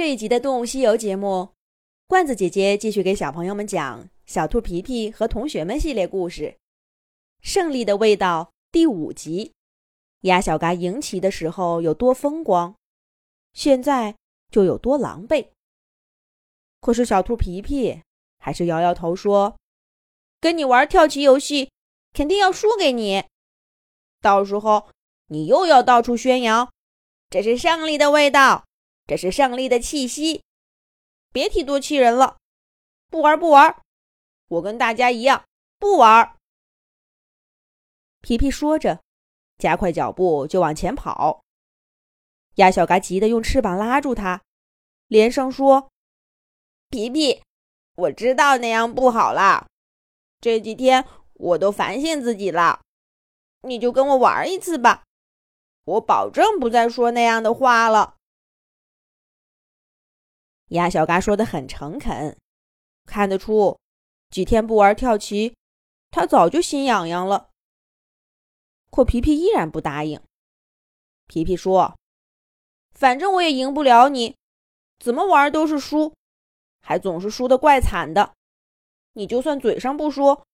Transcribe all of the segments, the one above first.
这一集的《动物西游》节目，罐子姐姐继续给小朋友们讲《小兔皮皮和同学们》系列故事，《胜利的味道》第五集。鸭小嘎赢棋的时候有多风光，现在就有多狼狈。可是小兔皮皮还是摇摇头说：“跟你玩跳棋游戏，肯定要输给你。到时候你又要到处宣扬，这是胜利的味道。”这是胜利的气息，别提多气人了！不玩不玩，我跟大家一样不玩。皮皮说着，加快脚步就往前跑。鸭小嘎急得用翅膀拉住他，连声说：“皮皮，我知道那样不好啦，这几天我都反省自己了，你就跟我玩一次吧，我保证不再说那样的话了。”鸭小嘎说的很诚恳，看得出几天不玩跳棋，他早就心痒痒了。可皮皮依然不答应。皮皮说：“反正我也赢不了你，怎么玩都是输，还总是输的怪惨的。你就算嘴上不说，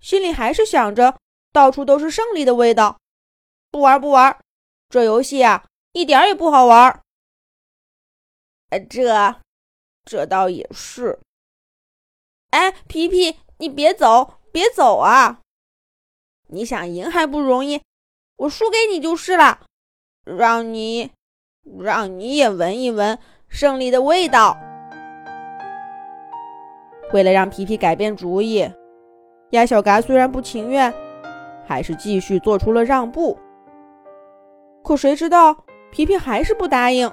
心里还是想着到处都是胜利的味道。不玩不玩，这游戏啊一点也不好玩。”呃，这。这倒也是。哎，皮皮，你别走，别走啊！你想赢还不容易，我输给你就是了。让你，让你也闻一闻胜利的味道。为了让皮皮改变主意，鸭小嘎虽然不情愿，还是继续做出了让步。可谁知道，皮皮还是不答应。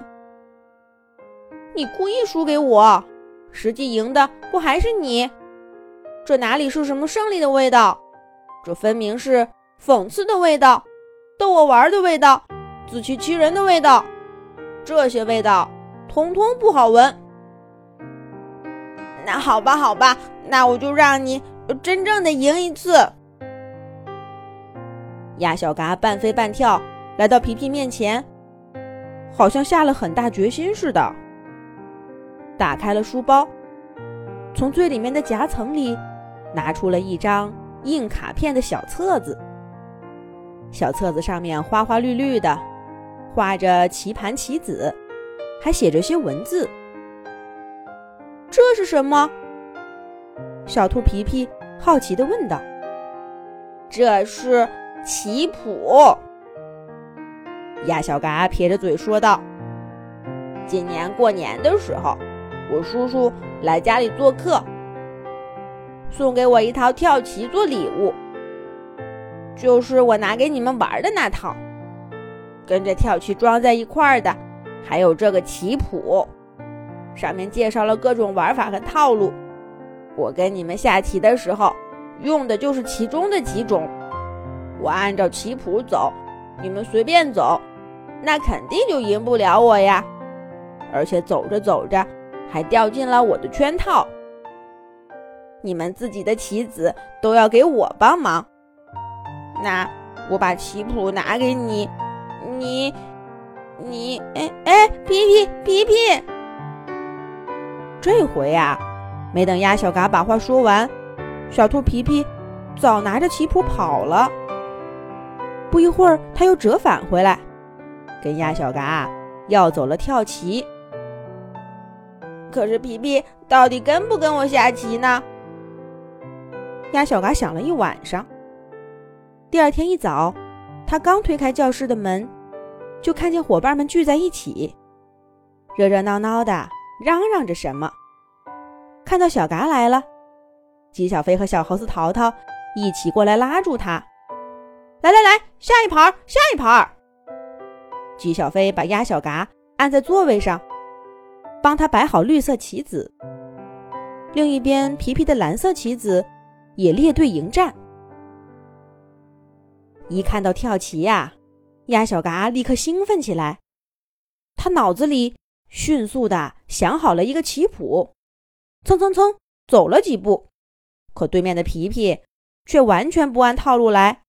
你故意输给我，实际赢的不还是你？这哪里是什么胜利的味道？这分明是讽刺的味道，逗我玩的味道，自欺欺人的味道。这些味道通通不好闻。那好吧，好吧，那我就让你真正的赢一次。鸭小嘎半飞半跳来到皮皮面前，好像下了很大决心似的。打开了书包，从最里面的夹层里拿出了一张印卡片的小册子。小册子上面花花绿绿的，画着棋盘、棋子，还写着些文字。这是什么？小兔皮皮好奇地问道。“这是棋谱。”鸭小嘎撇着嘴说道。“今年过年的时候。”我叔叔来家里做客，送给我一套跳棋做礼物，就是我拿给你们玩的那套。跟着跳棋装在一块儿的，还有这个棋谱，上面介绍了各种玩法和套路。我跟你们下棋的时候，用的就是其中的几种。我按照棋谱走，你们随便走，那肯定就赢不了我呀。而且走着走着。还掉进了我的圈套。你们自己的棋子都要给我帮忙。那我把棋谱拿给你，你，你，哎哎，皮皮皮皮。这回呀，没等鸭小嘎把话说完，小兔皮皮早拿着棋谱跑了。不一会儿，他又折返回来，跟鸭小嘎要走了跳棋。可是皮皮到底跟不跟我下棋呢？鸭小嘎想了一晚上。第二天一早，他刚推开教室的门，就看见伙伴们聚在一起，热热闹闹的嚷嚷着什么。看到小嘎来了，鸡小飞和小猴子淘淘一起过来拉住他：“来来来，下一盘，下一盘！”鸡小飞把鸭小嘎按在座位上。帮他摆好绿色棋子，另一边皮皮的蓝色棋子也列队迎战。一看到跳棋呀，鸭小嘎立刻兴奋起来。他脑子里迅速的想好了一个棋谱，蹭蹭蹭走了几步，可对面的皮皮却完全不按套路来，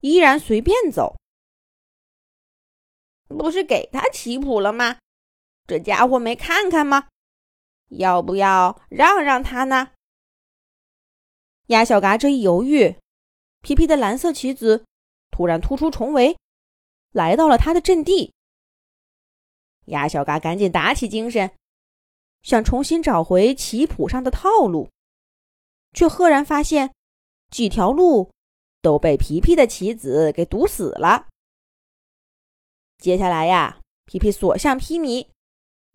依然随便走。不是给他棋谱了吗？这家伙没看看吗？要不要让让他呢？鸭小嘎这一犹豫，皮皮的蓝色棋子突然突出重围，来到了他的阵地。鸭小嘎赶紧打起精神，想重新找回棋谱上的套路，却赫然发现几条路都被皮皮的棋子给堵死了。接下来呀，皮皮所向披靡，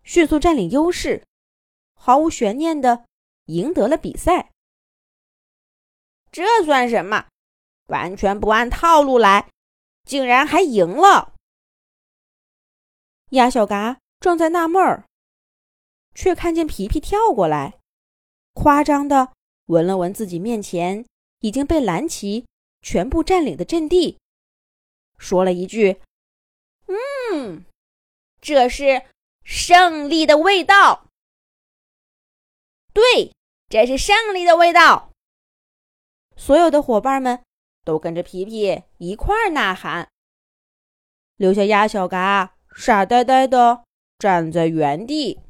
迅速占领优势，毫无悬念的赢得了比赛。这算什么？完全不按套路来，竟然还赢了！鸭小嘎正在纳闷儿，却看见皮皮跳过来，夸张的闻了闻自己面前已经被蓝旗全部占领的阵地，说了一句：“嗯，这是胜利的味道。”对，这是胜利的味道。所有的伙伴们都跟着皮皮一块儿呐喊，留下鸭小嘎。傻呆呆的站在原地。